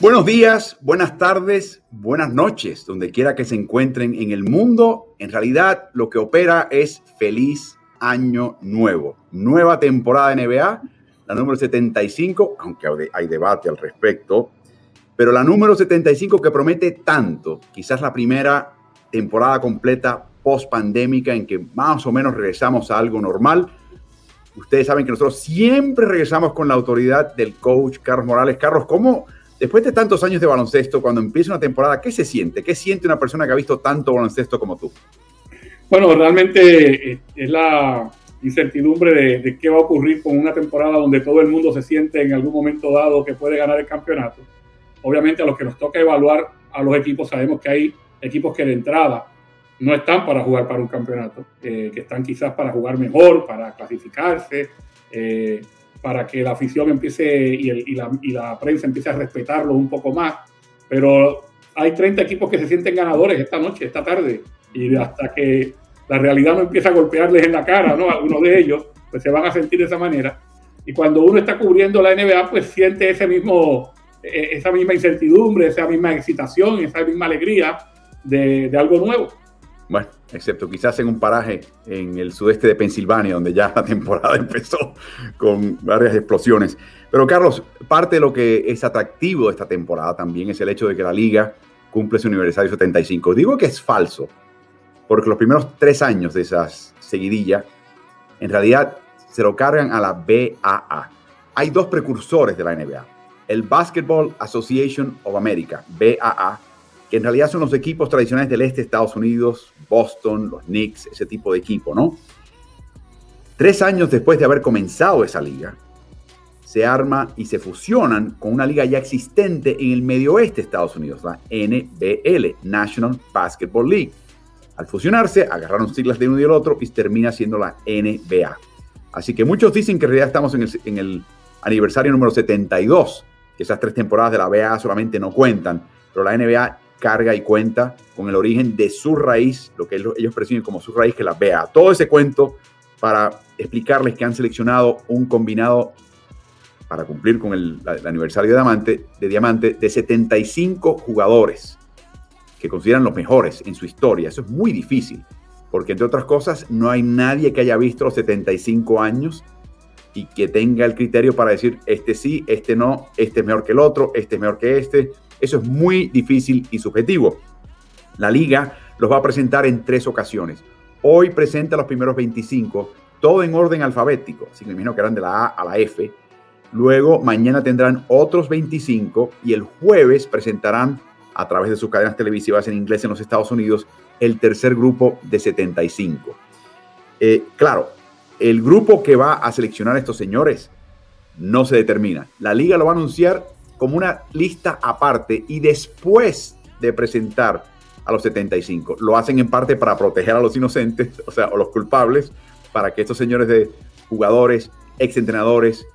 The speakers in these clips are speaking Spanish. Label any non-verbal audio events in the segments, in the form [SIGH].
Buenos días, buenas tardes, buenas noches, donde quiera que se encuentren en el mundo. En realidad, lo que opera es feliz año nuevo. Nueva temporada de NBA, la número 75, aunque hay debate al respecto, pero la número 75 que promete tanto, quizás la primera temporada completa post pandémica en que más o menos regresamos a algo normal. Ustedes saben que nosotros siempre regresamos con la autoridad del coach Carlos Morales. Carlos, ¿cómo? Después de tantos años de baloncesto, cuando empieza una temporada, ¿qué se siente? ¿Qué siente una persona que ha visto tanto baloncesto como tú? Bueno, realmente eh, es la incertidumbre de, qué va a ocurrir con una temporada donde todo el mundo se siente en algún momento dado que puede ganar el campeonato. Obviamente a los que nos toca evaluar a los equipos sabemos que hay equipos que de entrada no están para jugar para un campeonato, eh, que están quizás para jugar mejor, para clasificarse. Eh, para que la afición empiece y, la, prensa empiece a respetarlo un poco más. Pero hay 30 equipos que se sienten ganadores esta noche, esta tarde, y hasta que la realidad no empieza a golpearles en la cara, ¿no? Algunos de ellos, pues se van a sentir de esa manera. Y cuando uno está cubriendo la NBA, pues siente ese mismo, e, esa misma incertidumbre, esa misma excitación, esa misma alegría de, de algo nuevo. Bueno, excepto quizás en un paraje en el sudeste de Pensilvania, donde ya [LAUGHS] la temporada empezó con varias explosiones. Pero Carlos, parte de lo que es atractivo de esta temporada también es el hecho de que la liga cumple su aniversario 75. Digo que es falso, porque los primeros tres años de esas seguidillas, en realidad se lo cargan a la BAA. Hay dos precursores de la NBA. El Basketball Association of America, BAA, que en realidad son los equipos tradicionales del este de Estados Unidos, Boston, los Knicks, ese tipo de equipo, ¿no? Tres años después de haber comenzado esa liga, se arma y se fusionan con una liga ya existente en el medio oeste de Estados Unidos, la NBL, National Basketball League. Al fusionarse, agarraron siglas de uno y del otro y termina siendo la NBA. Así que muchos dicen que en realidad estamos en el, en el aniversario número 72, que esas tres temporadas de la NBA solamente no cuentan, pero la NBA carga y cuenta con el origen de su raíz, lo que ellos perciben como su raíz, que la vea. Todo ese cuento para explicarles que han seleccionado un combinado para cumplir con el, aniversario de Diamante, de Diamante de 75 jugadores que consideran los mejores en su historia. Eso es muy difícil, porque entre otras cosas no hay nadie que haya visto los 75 años y que tenga el criterio para decir, este sí, este no, este es mejor que el otro, este es mejor que este eso es muy difícil y subjetivo. La liga los va a presentar en tres ocasiones. Hoy presenta los primeros 25, todo en orden alfabético, así que me imagino que eran de la A a la F. Luego, mañana tendrán otros 25 y el jueves presentarán a través de sus cadenas televisivas en inglés en los Estados Unidos el tercer grupo de 75. Eh, claro, el grupo que va a seleccionar a estos señores no se determina. La liga lo va a anunciar como una lista aparte y después de presentar a los 75. Lo hacen en parte para proteger a los inocentes, [LAUGHS] o sea, a los culpables, para que estos señores de jugadores, exentrenadores,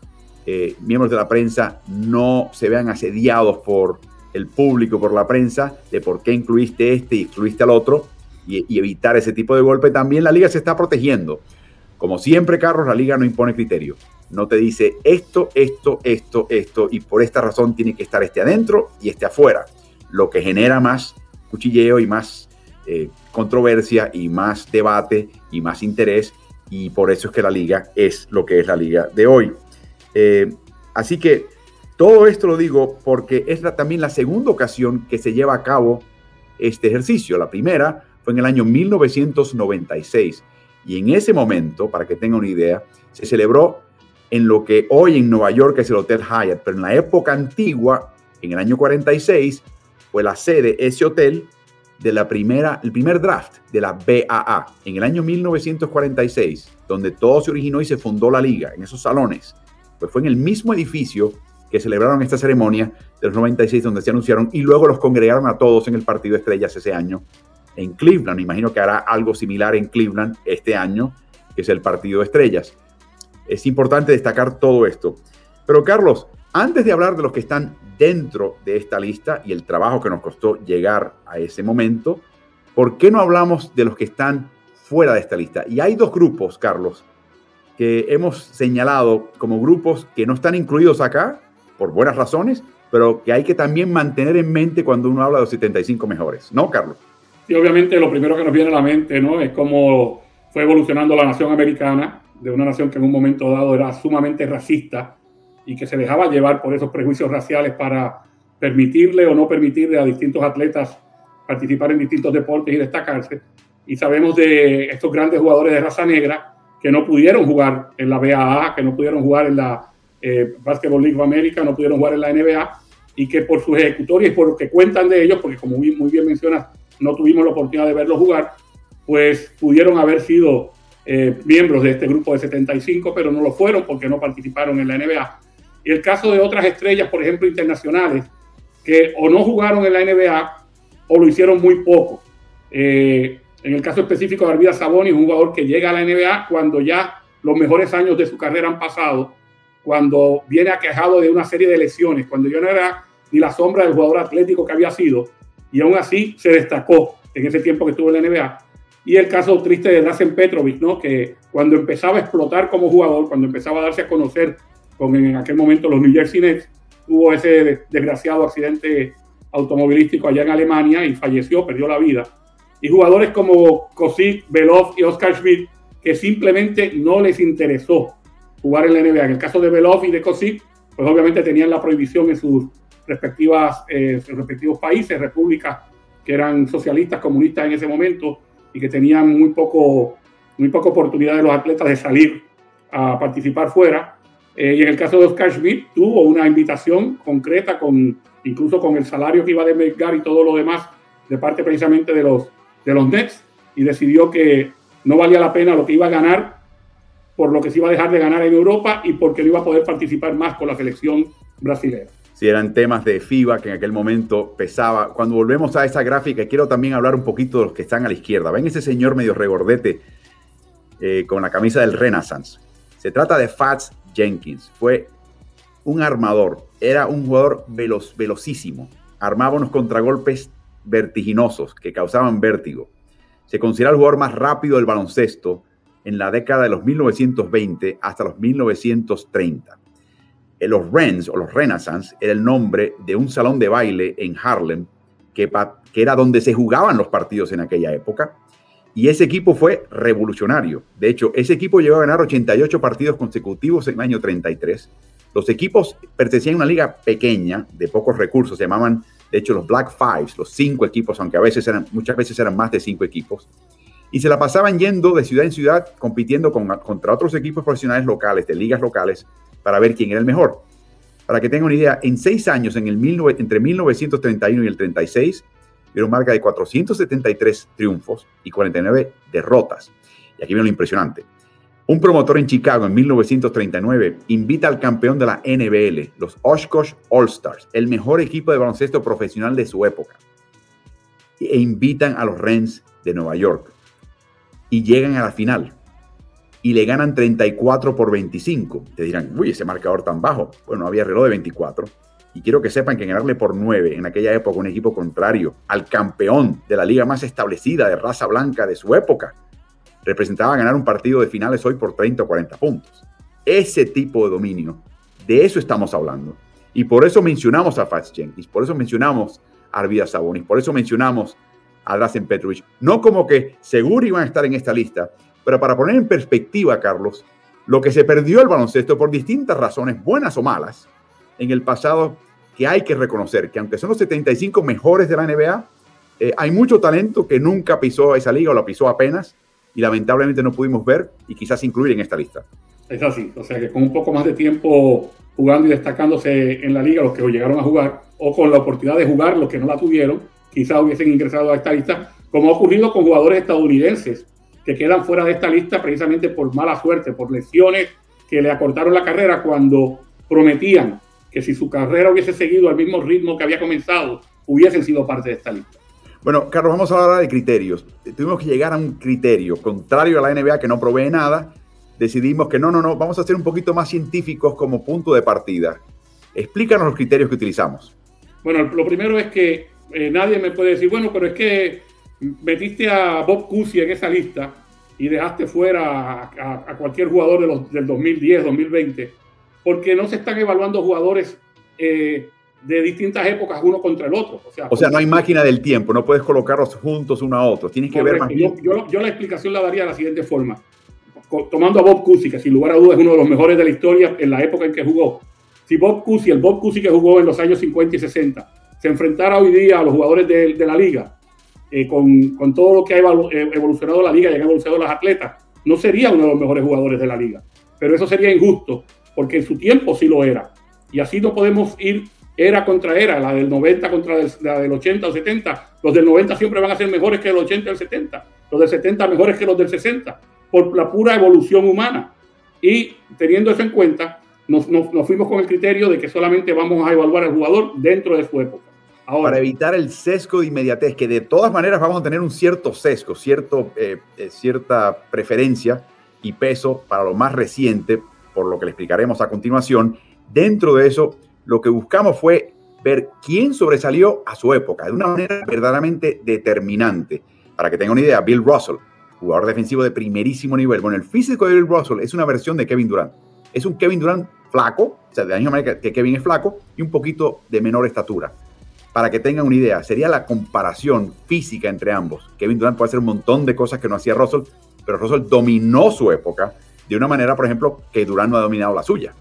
eh, miembros de la prensa no se vean asediados por el público, por la prensa, de por qué incluiste este y excluiste al otro, y, y evitar ese tipo de golpe. También la liga se está protegiendo. Como siempre, Carlos, la liga no impone criterio no te dice esto, esto, esto, esto, y por esta razón tiene que estar este adentro y este afuera, lo que genera más cuchilleo y más eh, controversia y más debate y más interés, y por eso es que la liga es lo que es la liga de hoy. Eh, así que todo esto lo digo porque es también la segunda ocasión que se lleva a cabo este ejercicio. La primera fue en el año 1996 y en ese momento, para que tenga una idea, se celebró en lo que hoy en Nueva York es el Hotel Hyatt, pero en la época antigua, en el año 46, fue la sede ese hotel de la primera, el primer draft de la BAA en el año 1946, donde todo se originó y se fundó la liga, en esos salones, pues fue en el mismo edificio que celebraron esta ceremonia de los 96 donde se anunciaron y luego los congregaron a todos en el partido Estrellas ese año en Cleveland. Imagino que hará algo similar en Cleveland este año, que es el partido Estrellas. Es importante destacar todo esto. Pero Carlos, antes de hablar de los que están dentro de esta lista y el trabajo que nos costó llegar a ese momento, ¿por qué no hablamos de los que están fuera de esta lista? Y hay dos grupos, Carlos, que hemos señalado como grupos que no están incluidos acá por buenas razones, pero que hay que también mantener en mente cuando uno habla de los 75 mejores, ¿no, Carlos? Sí, obviamente lo primero que nos viene a la mente, ¿no? Es cómo fue evolucionando la nación americana, de una nación que en un momento dado era sumamente racista y que se dejaba llevar por esos prejuicios raciales para permitirle o no permitirle a distintos atletas participar en distintos deportes y destacarse. Y sabemos de estos grandes jugadores de raza negra que no pudieron jugar en la BAA, que no pudieron jugar en la eh, Basketball League of America, no pudieron jugar en la NBA y que por sus ejecutorias y por lo que cuentan de ellos, porque como muy, bien mencionas, no tuvimos la oportunidad de verlos jugar, pues pudieron haber sido eh, miembros de este grupo de 75, pero no lo fueron porque no participaron en la NBA. Y el caso de otras estrellas, por ejemplo, internacionales, que o no jugaron en la NBA o lo hicieron muy poco. Eh, en el caso específico de Arvida Saboni, un jugador que llega a la NBA cuando ya los mejores años de su carrera han pasado, cuando viene aquejado de una serie de lesiones, cuando ya no era ni la sombra del jugador atlético que había sido, y aún así se destacó en ese tiempo que estuvo en la NBA. Y el caso triste de Drazen Petrovic, ¿no? que cuando empezaba a explotar como jugador, cuando empezaba a darse a conocer con en aquel momento los New Jersey Nets, tuvo ese desgraciado accidente automovilístico allá en Alemania y falleció, perdió la vida. Y jugadores como Kosik, Belov y Oscar Schmidt, que simplemente no les interesó jugar en la NBA. En el caso de Belov y de Kosik, pues obviamente tenían la prohibición en sus respectivas, eh, respectivos países, repúblicas que eran socialistas, comunistas en ese momento y que tenían muy poco, muy poca oportunidad de los atletas de salir a participar fuera. Eh, y en el caso de Oscar Schmidt, tuvo una invitación concreta, con, incluso con el salario que iba a devengar y todo lo demás, de parte precisamente de los, de los Nets, y decidió que no valía la pena lo que iba a ganar por lo que se iba a dejar de ganar en Europa y porque no iba a poder participar más con la selección brasileña. Si eran temas de FIBA que en aquel momento pesaba. Cuando volvemos a esa gráfica, quiero también hablar un poquito de los que están a la izquierda. Ven ese señor medio regordete eh, con la camisa del Renaissance. Se trata de Fats Jenkins. Fue un armador. Era un jugador veloz, velocísimo. Armaba unos contragolpes vertiginosos que causaban vértigo. Se considera el jugador más rápido del baloncesto en la década de los 1920 hasta los 1930. Eh, los Rens o los Renaissance era el nombre de un salón de baile en Harlem que, era donde se jugaban los partidos en aquella época. Y ese equipo fue revolucionario. De hecho, ese equipo llegó a ganar 88 partidos consecutivos en el año 33. Los equipos pertenecían a una liga pequeña, de pocos recursos, se llamaban, de hecho, los Black Fives, los cinco equipos, aunque a veces eran, muchas veces eran más de cinco equipos y se la pasaban yendo de ciudad en ciudad compitiendo con, contra otros equipos profesionales locales, de ligas locales, para ver quién era el mejor. Para que tengan una idea, en seis años, entre 1931 y el 36, dieron marca de 473 triunfos y 49 derrotas. Y aquí viene lo impresionante. Un promotor en Chicago en 1939 invita al campeón de la NBL, los Oshkosh All Stars, el mejor equipo de baloncesto profesional de su época, e invitan a los Rens de Nueva York y llegan a la final y le ganan 34 por 25. Te dirán, uy, ese marcador tan bajo. Bueno, había reloj de 24. Y quiero que sepan que ganarle por 9 en aquella época un equipo contrario al campeón de la liga más establecida de raza blanca de su época representaba ganar un partido de finales hoy por 30 o 40 puntos. Ese tipo de dominio, de eso estamos hablando. Y por eso mencionamos a Fats Jenkins, por eso mencionamos a Arvidas Sabonis, por eso mencionamos a Drazen Petrovic. No como que seguro iban a estar en esta lista, pero para poner en perspectiva, Carlos, lo que se perdió el baloncesto por distintas razones, buenas o malas, en el pasado, que hay que reconocer que aunque son los 75 mejores de la NBA, eh, hay mucho talento que nunca pisó esa liga o la pisó apenas y lamentablemente no pudimos ver y quizás incluir en esta lista. Es así, o sea que con un poco más de tiempo jugando y destacándose en la liga los que llegaron a jugar o con la oportunidad de jugar los que no la tuvieron, quizás hubiesen ingresado a esta lista, como ha ocurrido con jugadores estadounidenses que quedan fuera de esta lista precisamente por mala suerte, por lesiones que le acortaron la carrera cuando prometían que si su carrera hubiese seguido al mismo ritmo que había comenzado, hubiesen sido parte de esta lista. Bueno, Carlos, vamos a hablar de criterios. Tuvimos que llegar a un criterio contrario a la NBA que no provee nada. Decidimos que no, no, no, vamos a ser un poquito más científicos como punto de partida. Explícanos los criterios que utilizamos. Bueno, lo primero es que eh, nadie me puede decir, bueno, pero es que metiste a Bob Cousy en esa lista y dejaste fuera a, cualquier jugador de los, del 2010, 2020, porque no se están evaluando jugadores eh, de distintas épocas uno contra el otro. O sea, o sea, no hay máquina del tiempo, no puedes colocarlos juntos uno a otro, tienes que ver más yo, yo, la explicación la daría de la siguiente forma. Tomando a Bob Cousy, que sin lugar a dudas es uno de los mejores de la historia en la época en que jugó. Si Bob Cousy, el Bob Cousy que jugó en los años 50 y 60, se enfrentara hoy día a los jugadores de, de la liga, eh, con, todo lo que ha eh, evolucionado la liga y han evolucionado las atletas, no sería uno de los mejores jugadores de la liga. Pero eso sería injusto, porque en su tiempo sí lo era. Y así no podemos ir era contra era, la del 90 contra la del 80 o 70. Los del 90 siempre van a ser mejores que el 80 y el 70. Los del 70 mejores que los del 60, por la pura evolución humana. Y teniendo eso en cuenta, nos, nos fuimos con el criterio de que solamente vamos a evaluar al jugador dentro de su época para evitar el sesgo de inmediatez, que de todas maneras vamos a tener un cierto sesgo, cierto, eh, eh, cierta preferencia y peso para lo más reciente, por lo que le explicaremos a continuación. Dentro de eso, lo que buscamos fue ver quién sobresalió a su época de una manera verdaderamente determinante. Para que tengan una idea, Bill Russell, jugador defensivo de primerísimo nivel. Bueno, el físico de Bill Russell es una versión de Kevin Durant. Es un Kevin Durant flaco, o sea, de la misma manera que Kevin es flaco, y un poquito de menor estatura para que tengan una idea, sería la comparación física entre ambos. Kevin Durant puede hacer un montón de cosas que no hacía Russell, pero Russell dominó su época de una manera, por ejemplo, que Durant no ha dominado la suya.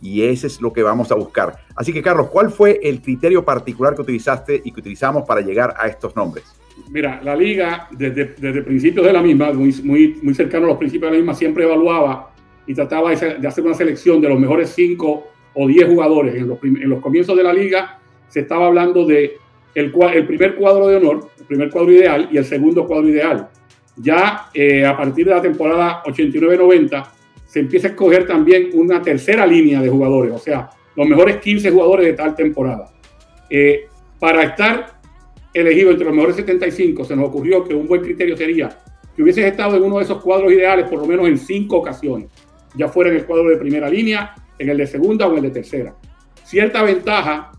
Y ese es lo que vamos a buscar. Así que, Carlos, ¿cuál fue el criterio particular que utilizaste y que utilizamos para llegar a estos nombres? Mira, la liga, desde, desde principios de la misma, muy, muy, muy cercano a los principios de la misma, siempre evaluaba y trataba de hacer una selección de los mejores 5 o 10 jugadores en los, en los comienzos de la liga se estaba hablando de el, el, primer cuadro de honor, el primer cuadro ideal y el segundo cuadro ideal. Ya eh, a partir de la temporada 89-90 se empieza a escoger también una tercera línea de jugadores, o sea, los mejores 15 jugadores de tal temporada. Eh, para estar elegido entre los mejores 75, se nos ocurrió que un buen criterio sería que hubieses estado en uno de esos cuadros ideales por lo menos en cinco ocasiones, ya fuera en el cuadro de primera línea, en el de segunda o en el de tercera. Cierta ventaja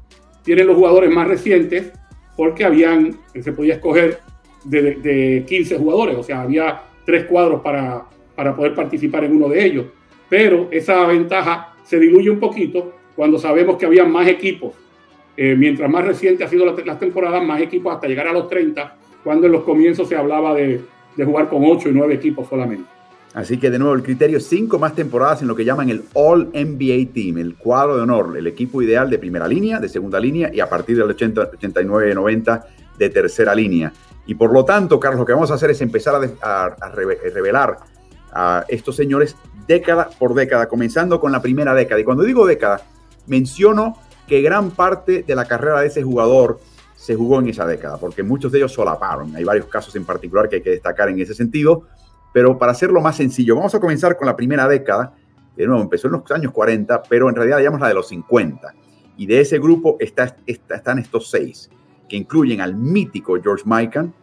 tienen los jugadores más recientes porque habían, se podía escoger de, 15 jugadores, o sea, había tres cuadros para, para poder participar en uno de ellos. Pero esa ventaja se diluye un poquito cuando sabemos que había más equipos. Eh, mientras más reciente ha sido las temporadas, más equipos hasta llegar a los 30, cuando en los comienzos se hablaba de, de jugar con 8 y 9 equipos solamente. Así que de nuevo el criterio cinco más temporadas en lo que llaman el All NBA Team, el cuadro de honor, el equipo ideal de primera línea, de segunda línea y a partir del 80, 89, 90 de tercera línea. Y por lo tanto, Carlos, lo que vamos a hacer es empezar a, revelar a estos señores década por década, comenzando con la primera década. Y cuando digo década, menciono que gran parte de la carrera de ese jugador se jugó en esa década, porque muchos de ellos solaparon. Hay varios casos en particular que hay que destacar en ese sentido pero para hacerlo más sencillo, vamos a comenzar con la primera década. De nuevo, empezó en los años 40, pero en realidad llamamos la de los 50. Y de ese grupo está, están estos seis, que incluyen al mítico George Mikan,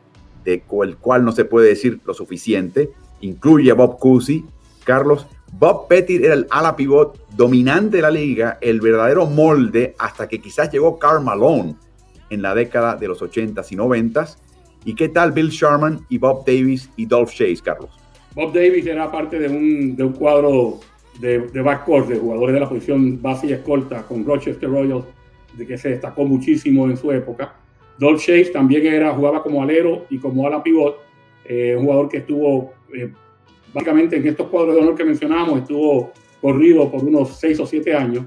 de el cual no se puede decir lo suficiente. Incluye a Bob Cousy, Carlos. Bob Pettit era el ala pivot dominante de la liga, el verdadero molde, hasta que quizás llegó Karl Malone en la década de los 80s y 90s. ¿Y qué tal Bill Sharman y Bob Davis y Dolph Chase, Carlos? Bob Davis era parte de un, de un cuadro de, backcourt, de jugadores de la posición base y escolta con Rochester Royals, de que se destacó muchísimo en su época. Dolph Chase también era, jugaba como alero y como ala pivot, eh, un jugador que estuvo eh, básicamente en estos cuadros de honor que mencionamos, estuvo corrido por unos 6 o 7 años.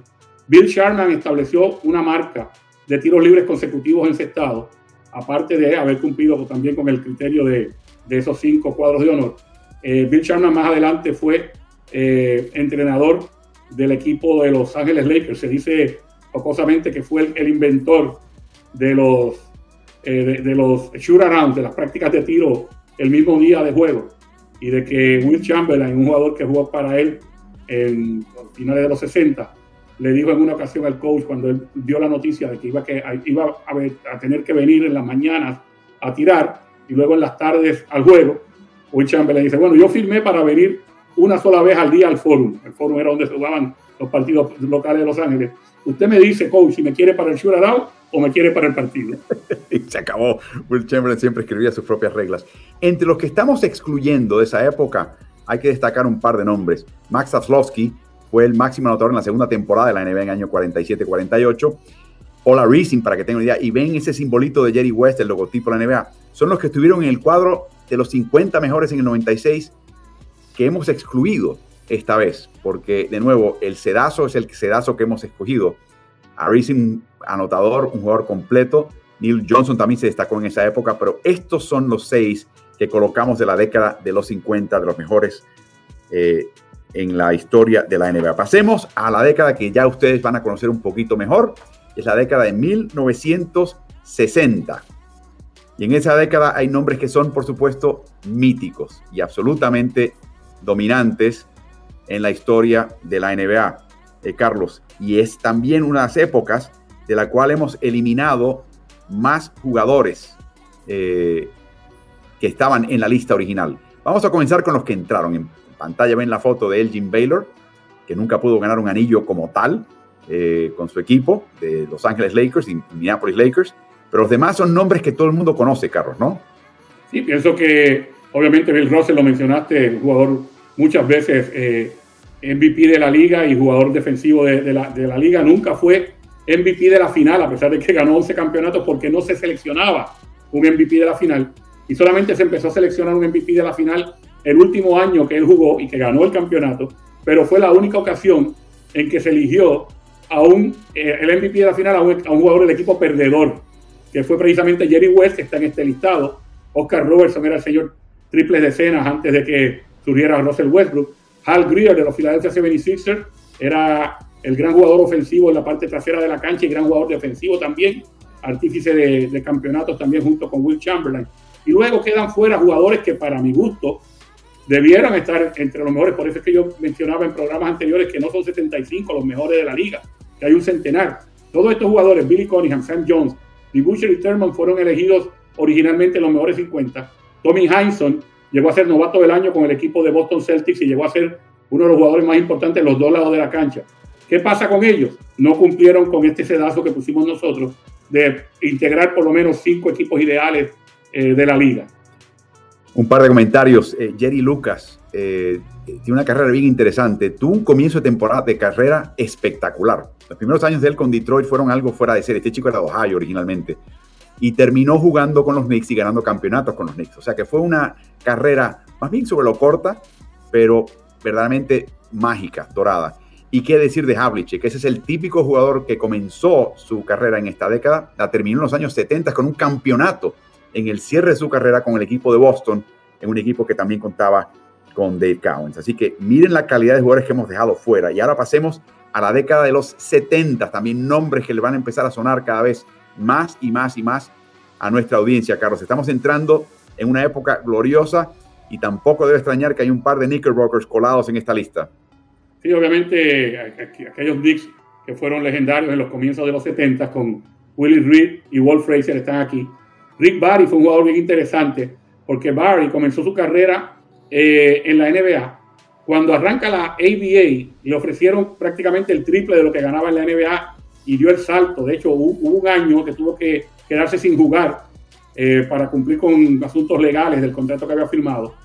Bill Sharman estableció una marca de tiros libres consecutivos encestados, aparte de haber cumplido también con el criterio de, de esos cinco cuadros de honor. Eh, Bill Sharman más adelante fue eh, entrenador del equipo de Los Ángeles Lakers. Se dice jocosamente que fue el, inventor de los, eh, de, los shoot around, de las prácticas de tiro el mismo día de juego, y de que Will Chamberlain, un jugador que jugó para él en finales de los 60, le dijo en una ocasión al coach cuando él dio la noticia de que iba, que, iba a, tener que venir en las mañanas a tirar y luego en las tardes al juego, Will Chamberlain dice, bueno, yo firmé para venir una sola vez al día al forum. El forum era donde se jugaban los partidos locales de Los Ángeles. Usted me dice, coach, si me quiere para el shootout o me quiere para el partido. [LAUGHS] y se acabó. Will Chamberlain siempre escribía sus propias reglas. Entre los que estamos excluyendo de esa época, hay que destacar un par de nombres. Max Zaslowski fue el máximo anotador en la segunda temporada de la NBA en el año 47-48. Ola Racing, para que tengan una idea, y ven ese simbolito de Jerry West, el logotipo de la NBA, son los que estuvieron en el cuadro de los 50 mejores en el 96 que hemos excluido esta vez, porque de nuevo, el sedazo es el sedazo que hemos escogido. A Racing, anotador, un jugador completo. Neil Johnson también se destacó en esa época, pero estos son los seis que colocamos de la década de los 50, de los mejores eh, en la historia de la NBA. Pasemos a la década que ya ustedes van a conocer un poquito mejor, es la década de 1960. Y en esa década hay nombres que son, por supuesto, míticos y absolutamente dominantes en la historia de la NBA, eh, Carlos. Y es también unas épocas de la cual hemos eliminado más jugadores eh, que estaban en la lista original. Vamos a comenzar con los que entraron. En pantalla ven la foto de Elgin Baylor, que nunca pudo ganar un anillo como tal eh, con su equipo de Los Ángeles Lakers y Minneapolis Lakers. Pero los demás son nombres que todo el mundo conoce, Carlos, ¿no? Sí, pienso que obviamente Bill Russell lo mencionaste, jugador muchas veces eh, MVP de la liga y jugador defensivo de, la, de la liga. Nunca fue MVP de la final, a pesar de que ganó 11 campeonatos, porque no se seleccionaba un MVP de la final y solamente se empezó a seleccionar un MVP de la final el último año que él jugó y que ganó el campeonato, pero fue la única ocasión en que se eligió a un, eh, el MVP de la final a un, jugador del equipo perdedor, que fue precisamente Jerry West, que está en este listado. Oscar Robertson era el señor triple decenas antes de que surgiera Russell Westbrook. Hal Greer de los Philadelphia 76ers era el gran jugador ofensivo en la parte trasera de la cancha y gran jugador defensivo también, artífice de, de campeonatos también junto con Will Chamberlain y luego quedan fuera jugadores que para mi gusto debieran estar entre los mejores. Por eso es que yo mencionaba en programas anteriores que no son 75 los mejores de la liga, que hay un centenar. Todos estos jugadores, Billy Cunningham, Sam Jones, Butcher y Thurman fueron elegidos originalmente los mejores 50. Tommy Heinsohn llegó a ser novato del año con el equipo de Boston Celtics y llegó a ser uno de los jugadores más importantes en los dos lados de la cancha. ¿Qué pasa con ellos? No cumplieron con este sedazo que pusimos nosotros de integrar por lo menos cinco equipos ideales eh, de la liga. Un par de comentarios. Eh, Jerry Lucas eh, tiene una carrera bien interesante. Tuvo un comienzo de temporada de carrera espectacular. Los primeros años de él con Detroit fueron algo fuera de serie. Este chico era de Ohio originalmente. Y terminó jugando con los Knicks y ganando campeonatos con los Knicks. O sea que fue una carrera más bien sobre lo corta, pero verdaderamente mágica, dorada. Y qué decir de Havlicek, ese es el típico jugador que comenzó su carrera en esta década, la terminó en los años 70 con un campeonato en el cierre de su carrera con el equipo de Boston, en un equipo que también contaba con Dave Cowens. Así que miren la calidad de jugadores que hemos dejado fuera. Y ahora pasemos a la década de los 70, también nombres que le van a empezar a sonar cada vez más y más y más a nuestra audiencia, Carlos. Estamos entrando en una época gloriosa y tampoco debe extrañar que hay un par de Knickerbockers colados en esta lista. Sí, obviamente aquellos Knicks que fueron legendarios en los comienzos de los 70 con Willie Reed y Walt Frazier están aquí. Rick Barry fue un jugador bien interesante porque Barry comenzó su carrera eh, en la NBA. Cuando arranca la ABA, le ofrecieron prácticamente el triple de lo que ganaba en la NBA y dio el salto. De hecho, hubo, un año que tuvo que quedarse sin jugar eh, para cumplir con asuntos legales del contrato que había firmado.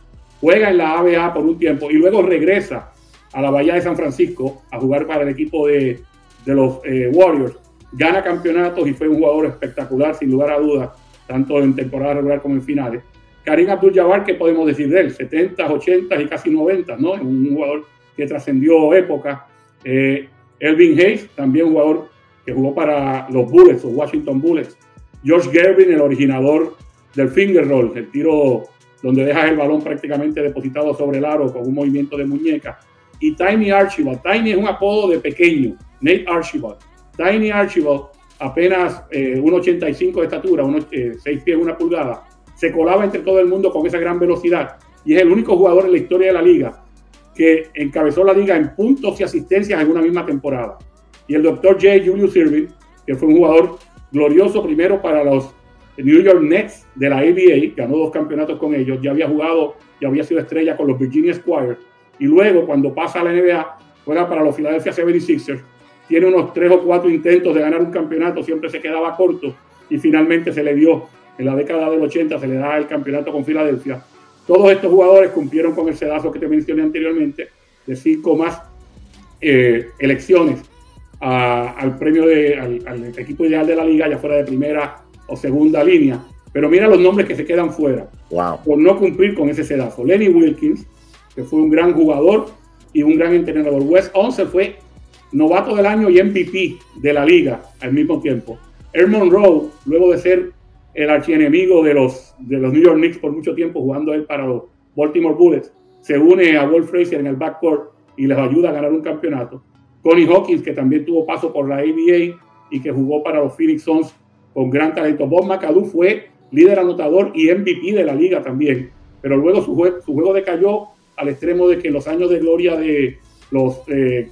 Juega en la ABA por un tiempo y luego regresa a la Bahía de San Francisco a jugar para el equipo de, los eh, Warriors. Gana campeonatos y fue un jugador espectacular, sin lugar a dudas tanto en temporada regular como en finales. Karim Abdul-Jabbar, ¿qué podemos decir de él? 70, 80 y casi 90, ¿no? Un jugador que trascendió época. Eh, Elvin Hayes, también jugador que jugó para los Bullets, los Washington Bullets. George Gervin, el originador del finger roll, el tiro donde dejas el balón prácticamente depositado sobre el aro con un movimiento de muñeca. Y Tiny Archibald. Tiny es un apodo de pequeño, Nate Archibald. Tiny Archibald apenas 1,85 eh, de estatura, unos, 6 eh, pies, una pulgada, se colaba entre todo el mundo con esa gran velocidad y es el único jugador en la historia de la liga que encabezó la liga en puntos y asistencias en una misma temporada. Y el doctor J. Julius Irving, que fue un jugador glorioso primero para los New York Nets de la ABA, ganó dos campeonatos con ellos, ya había jugado, ya había sido estrella con los Virginia Squires, y luego cuando pasa a la NBA, fuera para los Philadelphia 76ers, tiene unos tres o cuatro intentos de ganar un campeonato, siempre se quedaba corto, y finalmente se le dio, en la década del 80, se le da el campeonato con Filadelfia, todos estos jugadores cumplieron con el sedazo que te mencioné anteriormente, de cinco más eh, elecciones al premio de, al, equipo ideal de la liga, ya fuera de primera o segunda línea. Pero mira los nombres que se quedan fuera por no cumplir con ese sedazo. Lenny Wilkins, que fue un gran jugador y un gran entrenador. Wes 11 fue novato del año y MVP de la liga al mismo tiempo. Earl Monroe, luego de ser el archienemigo de los, de los New York Knicks por mucho tiempo, jugando él para los Baltimore Bullets, se une a Wolf Frazier en el backcourt y les ayuda a ganar un campeonato. Connie Hawkins, que también tuvo paso por la ABA y que jugó para los Phoenix Suns con gran talento. Bob McAdoo fue líder anotador y MVP de la liga también, pero luego su, juego, su juego decayó al extremo de que en los años de gloria de los, eh,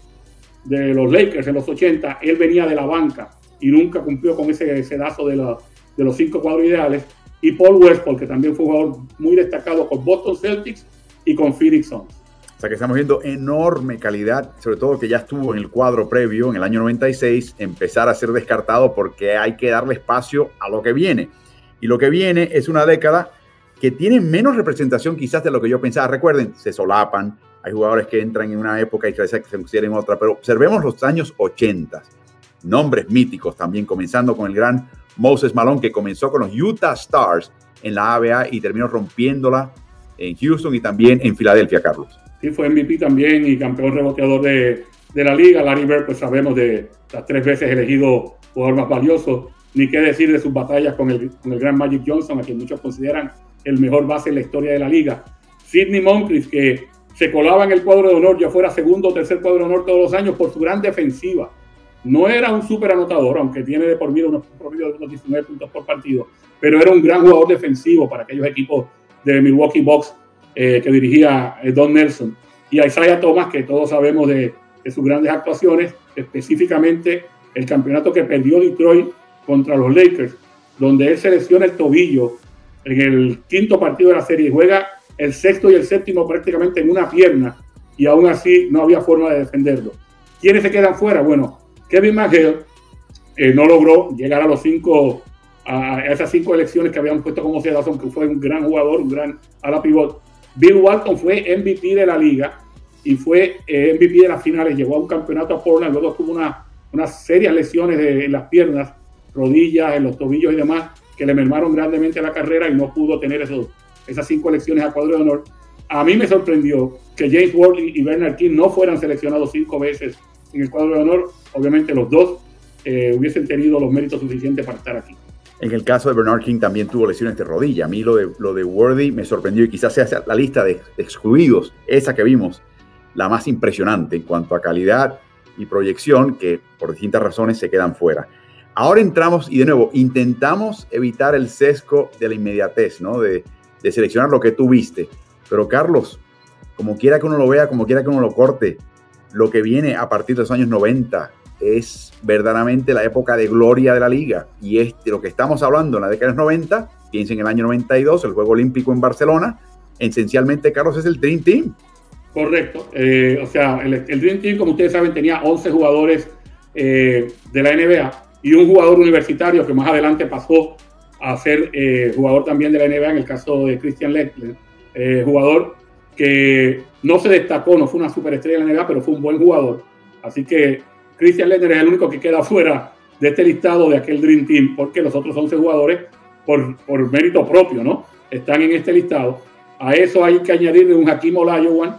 de los Lakers en los 80, él venía de la banca y nunca cumplió con ese sedazo de la, de los cinco cuadros ideales, y Paul Westphal, que también fue un jugador muy destacado con Boston Celtics y con Phoenix Suns. O sea que estamos viendo enorme calidad, sobre todo que ya estuvo en el cuadro previo, en el año 96, empezar a ser descartado porque hay que darle espacio a lo que viene. Y lo que viene es una década que tiene menos representación quizás de lo que yo pensaba. Recuerden, se solapan, hay jugadores que entran en una época y que se consideran en otra, pero observemos los años 80, nombres míticos también, comenzando con el gran Moses Malone, que comenzó con los Utah Stars en la ABA y terminó rompiéndola en Houston y también en Filadelfia, Carlos. Sí, fue MVP también y campeón reboteador de, la liga. Larry Bird, pues sabemos de las tres veces elegido jugador más valioso. Ni qué decir de sus batallas con el, con el gran Magic Johnson, a quien muchos consideran el mejor base en la historia de la liga. Sidney Moncrief, que se colaba en el cuadro de honor, ya fuera segundo o tercer cuadro de honor todos los años por su gran defensiva no era un súper anotador, aunque tiene de por vida unos promedio de unos 19 puntos por partido, pero era un gran jugador defensivo para aquellos equipos de Milwaukee Bucks eh, que dirigía eh, Don Nelson. Y Isaiah Thomas, que todos sabemos de, sus grandes actuaciones, específicamente el campeonato que perdió Detroit contra los Lakers, donde él selecciona el tobillo en el quinto partido de la serie juega el sexto y el séptimo prácticamente en una pierna y aún así no había forma de defenderlo. ¿Quiénes se quedan fuera? Bueno, Kevin McHale eh, no logró llegar a los cinco, a esas cinco elecciones que habían puesto como ciudadano, que fue un gran jugador, un gran ala pivot. Bill Walton fue MVP de la liga y fue eh, MVP de las finales, llegó a un campeonato a Portland, luego tuvo una, unas serias lesiones en las piernas, rodillas, en los tobillos y demás, que le mermaron grandemente la carrera y no pudo tener esos, esas cinco elecciones a cuadro de honor. A mí me sorprendió que James Ward y Bernard King no fueran seleccionados cinco veces en el cuadro de honor, obviamente los dos eh, hubiesen tenido los méritos suficientes para estar aquí. En el caso de Bernard King también tuvo lesiones de rodilla. A mí lo de, lo de Worthy me sorprendió y quizás sea la lista de excluidos, esa que vimos, la más impresionante en cuanto a calidad y proyección, que por distintas razones se quedan fuera. Ahora entramos y de nuevo intentamos evitar el sesgo de la inmediatez, ¿no? De, de seleccionar lo que tú viste. Pero Carlos, como quiera que uno lo vea, como quiera que uno lo corte, lo que viene a partir de los años 90 es verdaderamente la época de gloria de la liga. Y es de lo que estamos hablando en la década de los 90, piensen en el año 92, el Juego Olímpico en Barcelona, esencialmente, Carlos, es el Dream Team. Correcto. Eh, o sea, el, Dream Team, como ustedes saben, tenía 11 jugadores eh, de la NBA y un jugador universitario que más adelante pasó a ser eh, jugador también de la NBA, en el caso de Christian Leclerc, jugador que no se destacó, no fue una superestrella en la NBA, pero fue un buen jugador. Así que Christian Lender es el único que queda fuera de este listado de aquel Dream Team, porque los otros 11 jugadores, por, por mérito propio, ¿no? Están en este listado. A eso hay que añadirle un Hakim Olajuwon,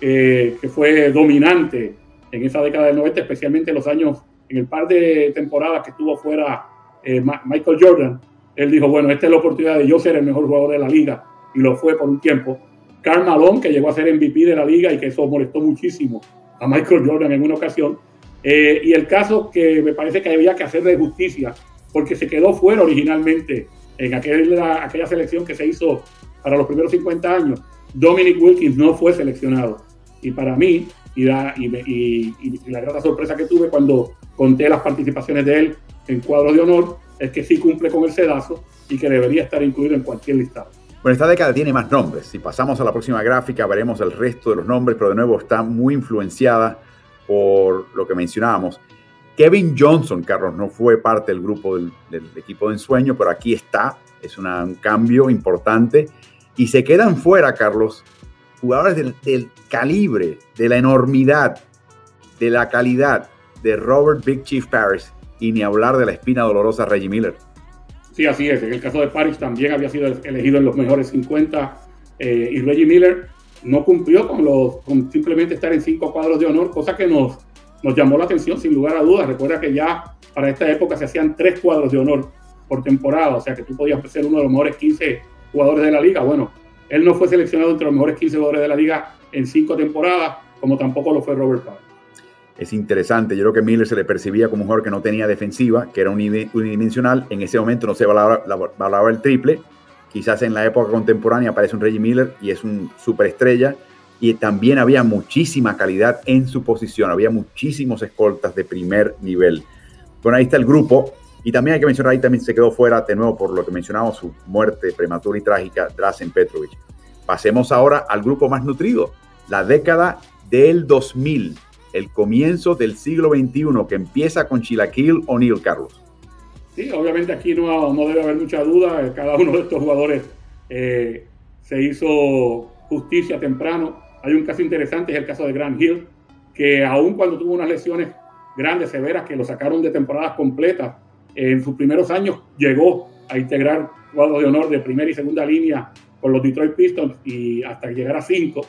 eh, que fue dominante en esa década del 90, especialmente en los años, en el par de temporadas que estuvo fuera eh, Michael Jordan. Él dijo, bueno, esta es la oportunidad de yo ser el mejor jugador de la liga, y lo fue por un tiempo. Carl Malone, que llegó a ser MVP de la liga y que eso molestó muchísimo a Michael Jordan en una ocasión. Eh, y el caso que me parece que había que hacerle justicia, porque se quedó fuera originalmente en aquella, aquella selección que se hizo para los primeros 50 años. Dominic Wilkins no fue seleccionado. Y para mí, y la, y, la gran sorpresa que tuve cuando conté las participaciones de él en cuadros de honor, es que sí cumple con el sedazo y que debería estar incluido en cualquier listado. Bueno, esta década tiene más nombres. Si pasamos a la próxima gráfica, veremos el resto de los nombres, pero de nuevo está muy influenciada por lo que mencionábamos. Kevin Johnson, Carlos, no fue parte del grupo del, equipo de ensueño, pero aquí está. Es un cambio importante. Y se quedan fuera, Carlos, jugadores del, calibre, de la enormidad, de la calidad de Robert Big Chief Paris y ni hablar de la espina dolorosa Reggie Miller. Sí, así es. En el caso de Paris también había sido elegido en los mejores 50 eh, y Reggie Miller no cumplió con, los, con simplemente estar en cinco cuadros de honor, cosa que nos, nos llamó la atención sin lugar a dudas. Recuerda que ya para esta época se hacían tres cuadros de honor por temporada, o sea que tú podías ser uno de los mejores 15 jugadores de la liga. Bueno, él no fue seleccionado entre los mejores 15 jugadores de la liga en cinco temporadas, como tampoco lo fue Robert Paris es interesante. Yo creo que Miller se le percibía como un jugador que no tenía defensiva, que era unidimensional. En ese momento no se valoraba, el triple. Quizás en la época contemporánea aparece un Reggie Miller y es un superestrella. Y también había muchísima calidad en su posición. Había muchísimos escoltas de primer nivel. Bueno, ahí está el grupo. Y también hay que mencionar, ahí también se quedó fuera, de nuevo, por lo que mencionamos, su muerte prematura y trágica, Drazen Petrovic. Pasemos ahora al grupo más nutrido, la década del 2000 el comienzo del siglo XXI que empieza con Chilaquil O'Neal, Carlos. Sí, obviamente aquí no, no, debe haber mucha duda. Cada uno de estos jugadores eh, se hizo justicia temprano. Hay un caso interesante, es el caso de Grant Hill, que aun cuando tuvo unas lesiones grandes, severas, que lo sacaron de temporadas completas, en sus primeros años llegó a integrar cuadros de honor de primera y segunda línea con los Detroit Pistons y hasta llegar a cinco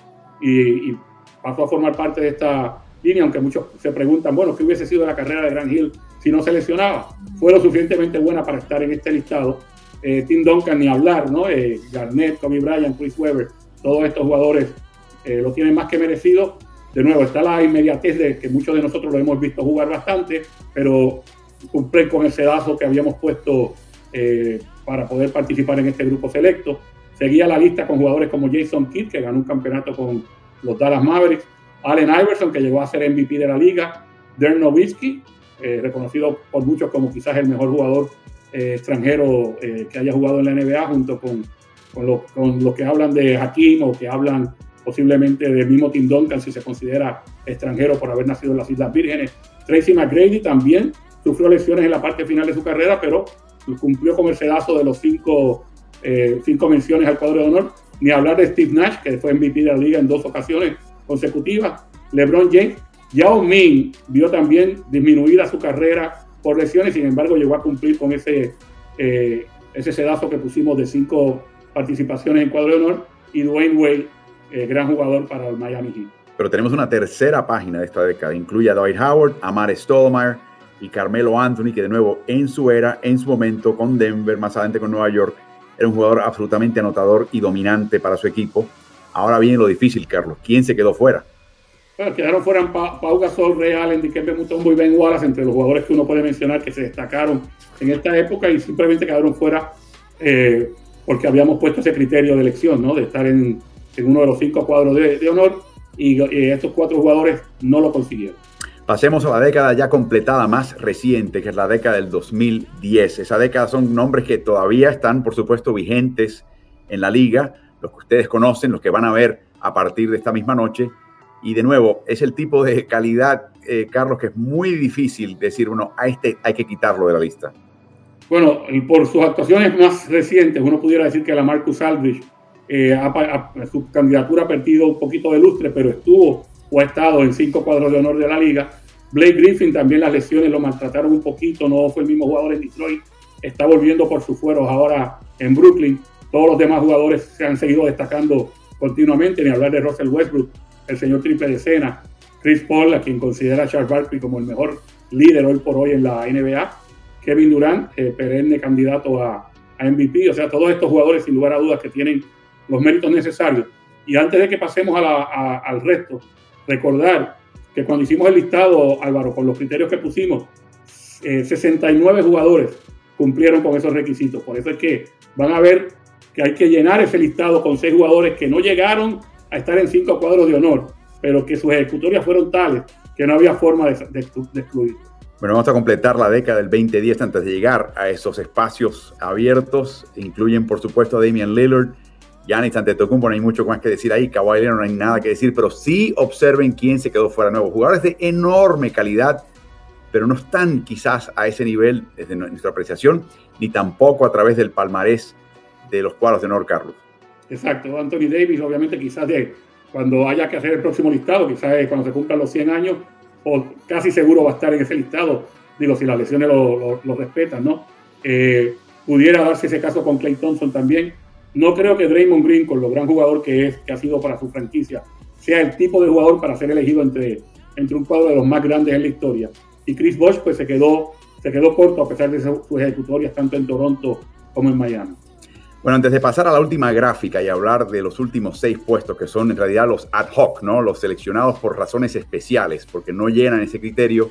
y, y pasó a formar parte de esta línea, aunque muchos se preguntan, bueno, ¿qué hubiese sido la carrera de Grant Hill si no se lesionaba? Fue lo suficientemente buena para estar en este listado. Eh, Tim Duncan, ni hablar, ¿no? Eh, Garnett, Kobe Bryant, Chris Webber, todos estos jugadores eh, lo tienen más que merecido. De nuevo, está la inmediatez de que muchos de nosotros lo hemos visto jugar bastante, pero cumplen con el sedazo que habíamos puesto para poder participar en este grupo selecto. Seguía la lista con jugadores como Jason Kidd, que ganó un campeonato con los Dallas Mavericks, Allen Iverson, que llegó a ser MVP de la liga, Dirk Nowitzki, eh, reconocido por muchos como quizás el mejor jugador eh, extranjero eh, que haya jugado en la NBA, junto con, con, los que hablan de Hakim o que hablan posiblemente del mismo Tim Duncan, si se considera extranjero por haber nacido en las Islas Vírgenes. Tracy McGrady también sufrió lesiones en la parte final de su carrera, pero cumplió con el sedazo de los cinco, cinco menciones al cuadro de honor. Ni hablar de Steve Nash, que fue MVP de la liga en dos ocasiones consecutivas. LeBron James, Yao Ming vio también disminuida su carrera por lesiones, sin embargo llegó a cumplir con ese, eh, ese sedazo que pusimos de cinco participaciones en cuadro de honor y Dwayne Wade, eh, gran jugador para el Miami Heat. Pero tenemos una tercera página de esta década, incluye a Dwight Howard, a Mare Stoudemire y Carmelo Anthony, que de nuevo en su era, en su momento con Denver, más adelante con Nueva York, era un jugador absolutamente anotador y dominante para su equipo. Ahora viene lo difícil, Carlos. ¿Quién se quedó fuera? Quedaron fuera Pau Gasol, Ray Allen, Mutombo y Ben Wallace, entre los jugadores que uno puede mencionar que se destacaron en esta época y simplemente quedaron fuera eh, porque habíamos puesto ese criterio de elección, ¿no? De estar en, uno de los cinco cuadros de, honor y estos cuatro jugadores no lo consiguieron. Pasemos a la década ya completada más reciente, que es la década del 2010. Esa década son nombres que todavía están, por supuesto, vigentes en la liga, los que ustedes conocen, los que van a ver a partir de esta misma noche. Y de nuevo, es el tipo de calidad, eh, Carlos, que es muy difícil decir, bueno, a este hay que quitarlo de la lista. Bueno, por sus actuaciones más recientes, uno pudiera decir que la Marcus Aldridge, eh, su candidatura ha perdido un poquito de lustre, pero estuvo o ha estado en cinco cuadros de honor de la liga. Blake Griffin también las lesiones lo maltrataron un poquito, no fue el mismo jugador en Detroit, está volviendo por sus fueros ahora en Brooklyn. Todos los demás jugadores se han seguido destacando continuamente, ni hablar de Russell Westbrook, el señor triple de escena, Chris Paul, a quien considera Charles Barkley como el mejor líder hoy por hoy en la NBA, Kevin Durant, eh, perenne candidato a, MVP, o sea, todos estos jugadores sin lugar a dudas que tienen los méritos necesarios. Y antes de que pasemos al resto, recordar que cuando hicimos el listado, Álvaro, con los criterios que pusimos, 69 eh, jugadores cumplieron con esos requisitos. Por eso es que van a ver que hay que llenar ese listado con seis jugadores que no llegaron a estar en cinco cuadros de honor, pero que sus ejecutorias fueron tales que no había forma de, de, excluir. Bueno, vamos a completar la década del 2010 antes de llegar a esos espacios abiertos. Incluyen, por supuesto, a Damian Lillard, Giannis Antetokounmpo, no hay mucho más que decir ahí. Kawhi Leonard no hay nada que decir, pero sí observen quién se quedó fuera nuevo. Jugadores de enorme calidad, pero no están quizás a ese nivel desde nuestra apreciación, ni tampoco a través del palmarés de los cuadros de North Carlos. Exacto, Anthony Davis, obviamente, quizás de cuando haya que hacer el próximo listado, quizás cuando se cumplan los 100 años, o casi seguro va a estar en ese listado, digo, si las lesiones lo, respetan, ¿no? Eh, pudiera darse ese caso con Clay Thompson también. No creo que Draymond Green, con lo gran jugador que es, que ha sido para su franquicia, sea el tipo de jugador para ser elegido entre, entre un cuadro de los más grandes en la historia. Y Chris Bosh, pues se quedó, se quedó corto a pesar de sus ejecutorias tanto en Toronto como en Miami. Bueno, antes de pasar a la última gráfica y hablar de los últimos seis puestos, que son en realidad los ad hoc, ¿no? Los seleccionados por razones especiales, porque no llenan ese criterio,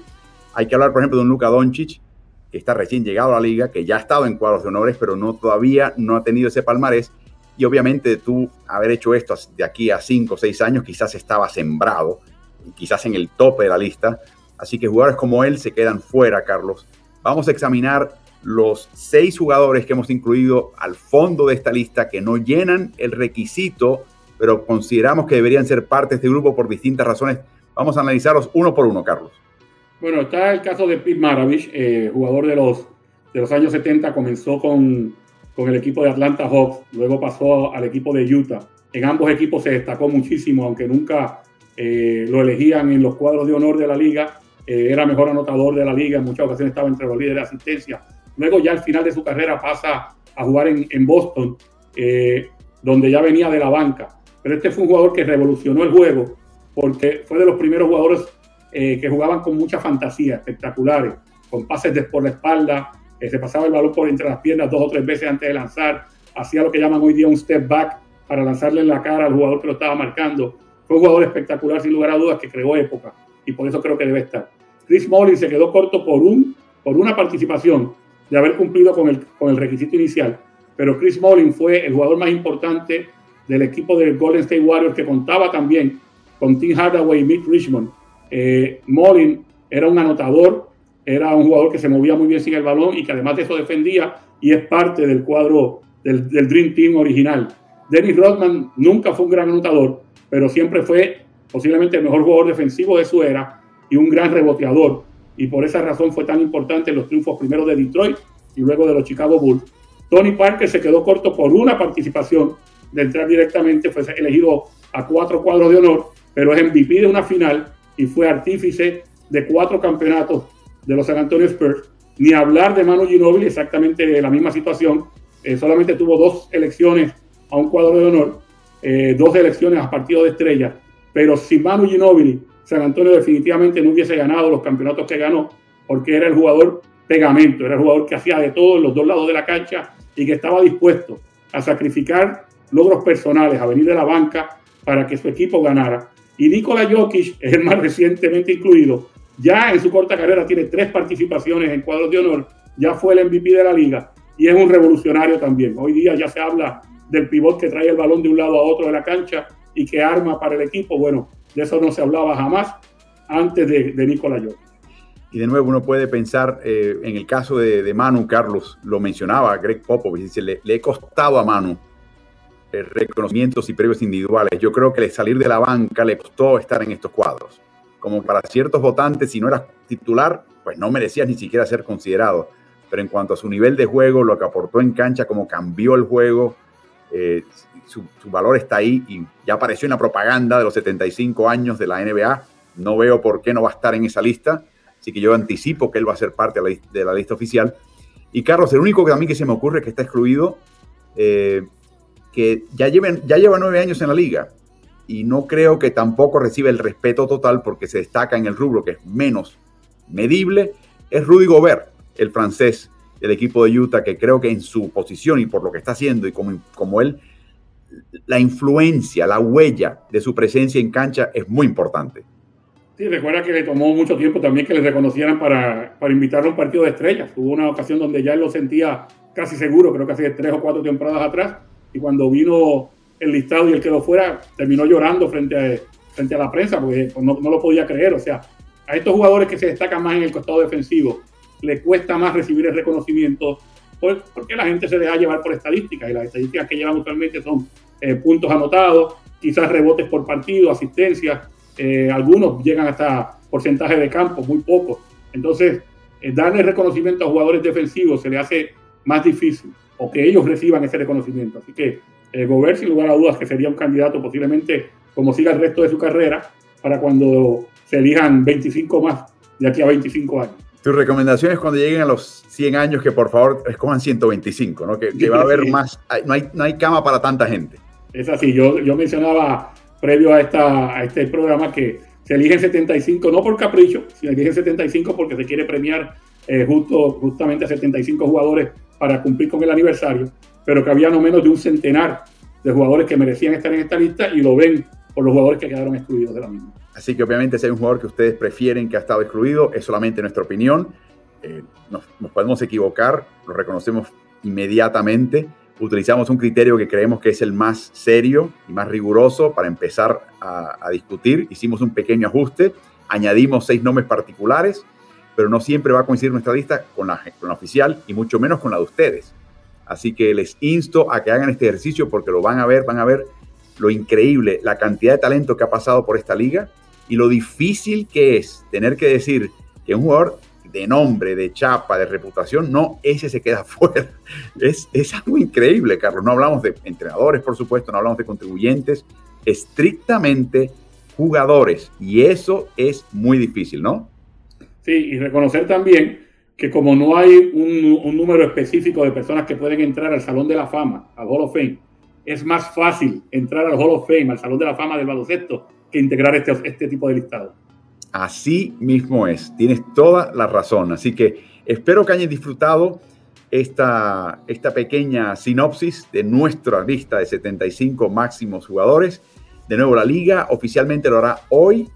hay que hablar, por ejemplo, de un Luka Doncic, que está recién llegado a la liga, que ya ha estado en cuadros de honores, pero no todavía no ha tenido ese palmarés. Y obviamente tú haber hecho esto de aquí a cinco o seis años, quizás estaba sembrado, quizás en el tope de la lista. Así que jugadores como él se quedan fuera, Carlos. Vamos a examinar los seis jugadores que hemos incluido al fondo de esta lista que no llenan el requisito, pero consideramos que deberían ser parte de este grupo por distintas razones. Vamos a analizarlos uno por uno, Carlos. Bueno, está el caso de Pete Maravich, eh, jugador de los, de los años 70, comenzó con, con el equipo de Atlanta Hawks, luego pasó al equipo de Utah. En ambos equipos se destacó muchísimo, aunque nunca eh, lo elegían en los cuadros de honor de la liga. Eh, era mejor anotador de la liga, en muchas ocasiones estaba entre los líderes de asistencia Luego ya al final de su carrera pasa a jugar en, Boston, eh, donde ya venía de la banca. Pero este fue un jugador que revolucionó el juego porque fue de los primeros jugadores eh, que jugaban con mucha fantasía, espectaculares, con pases de por la espalda, eh, se pasaba el balón por entre las piernas dos o tres veces antes de lanzar, hacía lo que llaman hoy día un step back para lanzarle en la cara al jugador que lo estaba marcando. Fue un jugador espectacular, sin lugar a dudas, que creó época y por eso creo que debe estar. Chris Mullins se quedó corto por, un, por una participación de haber cumplido con el, con el requisito inicial. Pero Chris Mullin fue el jugador más importante del equipo del Golden State Warriors que contaba también con Tim Hardaway y Mick Richmond. Eh, Mullin era un anotador, era un jugador que se movía muy bien sin el balón y que además de eso defendía y es parte del cuadro del, del Dream Team original. Dennis Rodman nunca fue un gran anotador, pero siempre fue posiblemente el mejor jugador defensivo de su era y un gran reboteador y por esa razón fue tan importante los triunfos primero de Detroit y luego de los Chicago Bulls. Tony Parker se quedó corto por una participación de entrar directamente, fue elegido a cuatro cuadros de honor, pero es MVP de una final y fue artífice de cuatro campeonatos de los San Antonio Spurs. Ni hablar de Manu Ginobili, exactamente la misma situación, eh, solamente tuvo dos elecciones a un cuadro de honor, eh, dos elecciones a partido de estrella, pero si Manu Ginobili San Antonio definitivamente no hubiese ganado los campeonatos que ganó, porque era el jugador pegamento, era el jugador que hacía de todo en los dos lados de la cancha y que estaba dispuesto a sacrificar logros personales, a venir de la banca para que su equipo ganara. Y Nikola Jokic es el más recientemente incluido. Ya en su corta carrera tiene tres participaciones en cuadros de honor, ya fue el MVP de la liga y es un revolucionario también. Hoy día ya se habla del pivot que trae el balón de un lado a otro de la cancha y que arma para el equipo. Bueno, de eso no se hablaba jamás antes de, de Nicolás Y de nuevo uno puede pensar eh, en el caso de, Manu, Carlos, lo mencionaba Greg Popovich, le, le he costado a Manu eh, reconocimientos y premios individuales. Yo creo que salir de la banca le costó estar en estos cuadros. Como para ciertos votantes, si no eras titular, pues no merecías ni siquiera ser considerado. Pero en cuanto a su nivel de juego, lo que aportó en cancha, cómo cambió el juego, eh, su, valor está ahí y ya apareció en la propaganda de los 75 años de la NBA. No veo por qué no va a estar en esa lista, así que yo anticipo que él va a ser parte de la, lista oficial. Y Carlos, el único que a mí que se me ocurre que está excluido, eh, que ya, lleven, ya lleva nueve años en la liga y no creo que tampoco reciba el respeto total porque se destaca en el rubro que es menos medible, es Rudy Gobert, el francés del equipo de Utah, que creo que en su posición y por lo que está haciendo y como, como él la influencia, la huella de su presencia en cancha es muy importante. Sí, recuerda que le tomó mucho tiempo también que le reconocieran para, para invitarlo a un partido de estrellas. Hubo una ocasión donde ya él lo sentía casi seguro, creo que hace tres o cuatro temporadas atrás, y cuando vino el listado y el que lo fuera, terminó llorando frente a, frente a la prensa porque no, no lo podía creer. O sea, a estos jugadores que se destacan más en el costado defensivo, le cuesta más recibir el reconocimiento porque la gente se deja llevar por estadísticas y las estadísticas que llevan usualmente son eh, puntos anotados, quizás rebotes por partido, asistencias, eh, algunos llegan hasta porcentaje de campo, muy pocos. Entonces, eh, darle reconocimiento a jugadores defensivos se le hace más difícil o que ellos reciban ese reconocimiento. Así que eh, Gobert, sin lugar a dudas, que sería un candidato posiblemente como siga el resto de su carrera para cuando se elijan 25 más de aquí a 25 años. Tus recomendaciones cuando lleguen a los 100 años, que por favor escojan 125, ¿no? Que, que va a haber más, no hay, no hay cama para tanta gente. Es así, yo, yo mencionaba previo a, esta, a este programa que se eligen 75, no por capricho, se eligen 75 porque se quiere premiar eh, justo, justamente a 75 jugadores para cumplir con el aniversario, pero que había no menos de un centenar de jugadores que merecían estar en esta lista y lo ven por los jugadores que quedaron excluidos de la misma. Así que obviamente si hay un jugador que ustedes prefieren que ha estado excluido, es solamente nuestra opinión. Eh, nos podemos equivocar, lo reconocemos inmediatamente utilizamos un criterio que creemos que es el más serio y más riguroso para empezar a, discutir. Hicimos un pequeño ajuste, añadimos seis nombres particulares, pero no siempre va a coincidir nuestra lista con la, con la oficial y mucho menos con la de ustedes. Así que les insto a que hagan este ejercicio porque lo van a ver, van a ver lo increíble, la cantidad de talento que ha pasado por esta liga y lo difícil que es tener que decir que un jugador de nombre, de chapa, de reputación, no, ese se queda [LAUGHS] fuera. Es, es algo increíble, Carlos. No hablamos de entrenadores, por supuesto, no hablamos de contribuyentes, estrictamente jugadores. Y eso es muy difícil, ¿no? Sí, y reconocer también que como no hay un, número específico de personas que pueden entrar al Salón de la Fama, al Hall of Fame, es más fácil entrar al Hall of Fame, al Salón de la Fama del baloncesto, que integrar este, este tipo de listado. Así mismo es, tienes toda la razón. Así que espero que hayan disfrutado esta, esta pequeña sinopsis de nuestra lista de 75 máximos jugadores. De nuevo, la liga oficialmente lo hará hoy,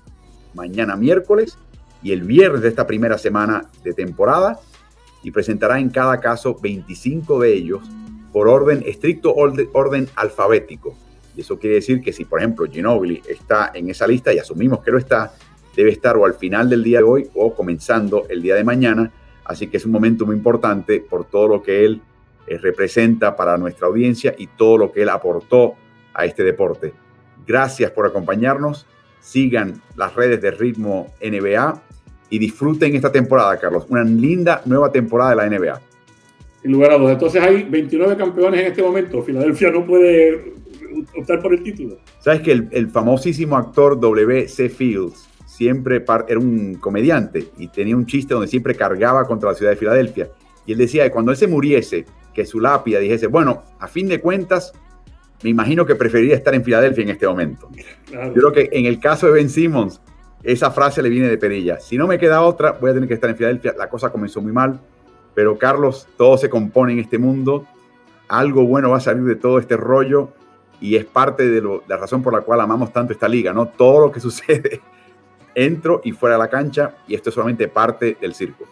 mañana miércoles y el viernes de esta primera semana de temporada y presentará en cada caso 25 de ellos por orden estricto orden, orden alfabético. Y eso quiere decir que si, por ejemplo, Ginobili está en esa lista y asumimos que lo está, debe estar o al final del día de hoy o comenzando el día de mañana. Así que es un momento muy importante por todo lo que él eh, representa para nuestra audiencia y todo lo que él aportó a este deporte. Gracias por acompañarnos. Sigan las redes de Ritmo NBA y disfruten esta temporada, Carlos. Una linda nueva temporada de la NBA. Sin lugar a dudas. Entonces hay 29 campeones en este momento. Filadelfia no puede optar por el título. Sabes que el, el famosísimo actor W.C. Fields siempre era un comediante y tenía un chiste donde siempre cargaba contra la ciudad de Filadelfia. Y él decía que cuando él se muriese, que su lápida dijese, bueno, a fin de cuentas, me imagino que preferiría estar en Filadelfia en este momento. Yo creo que en el caso de Ben Simmons, esa frase le viene de perilla. Si no me queda otra, voy a tener que estar en Filadelfia. La cosa comenzó muy mal, pero Carlos, todo se compone en este mundo. Algo bueno va a salir de todo este rollo y es parte de, lo, de la razón por la cual amamos tanto esta liga, ¿no? Todo lo que [LAUGHS] sucede entro y fuera de la cancha y esto es solamente parte del circo.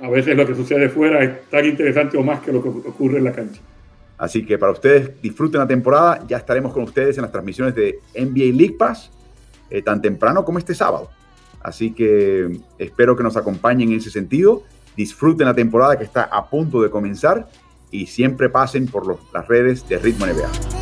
A veces lo que sucede fuera es tan interesante o más que lo que ocurre en la cancha. Así que para ustedes disfruten la temporada, ya estaremos con ustedes en las transmisiones de NBA League Pass, eh, tan temprano como este sábado. Así que espero que nos acompañen en ese sentido, disfruten la temporada que está a punto de comenzar y siempre pasen por los, las redes de Ritmo NBA.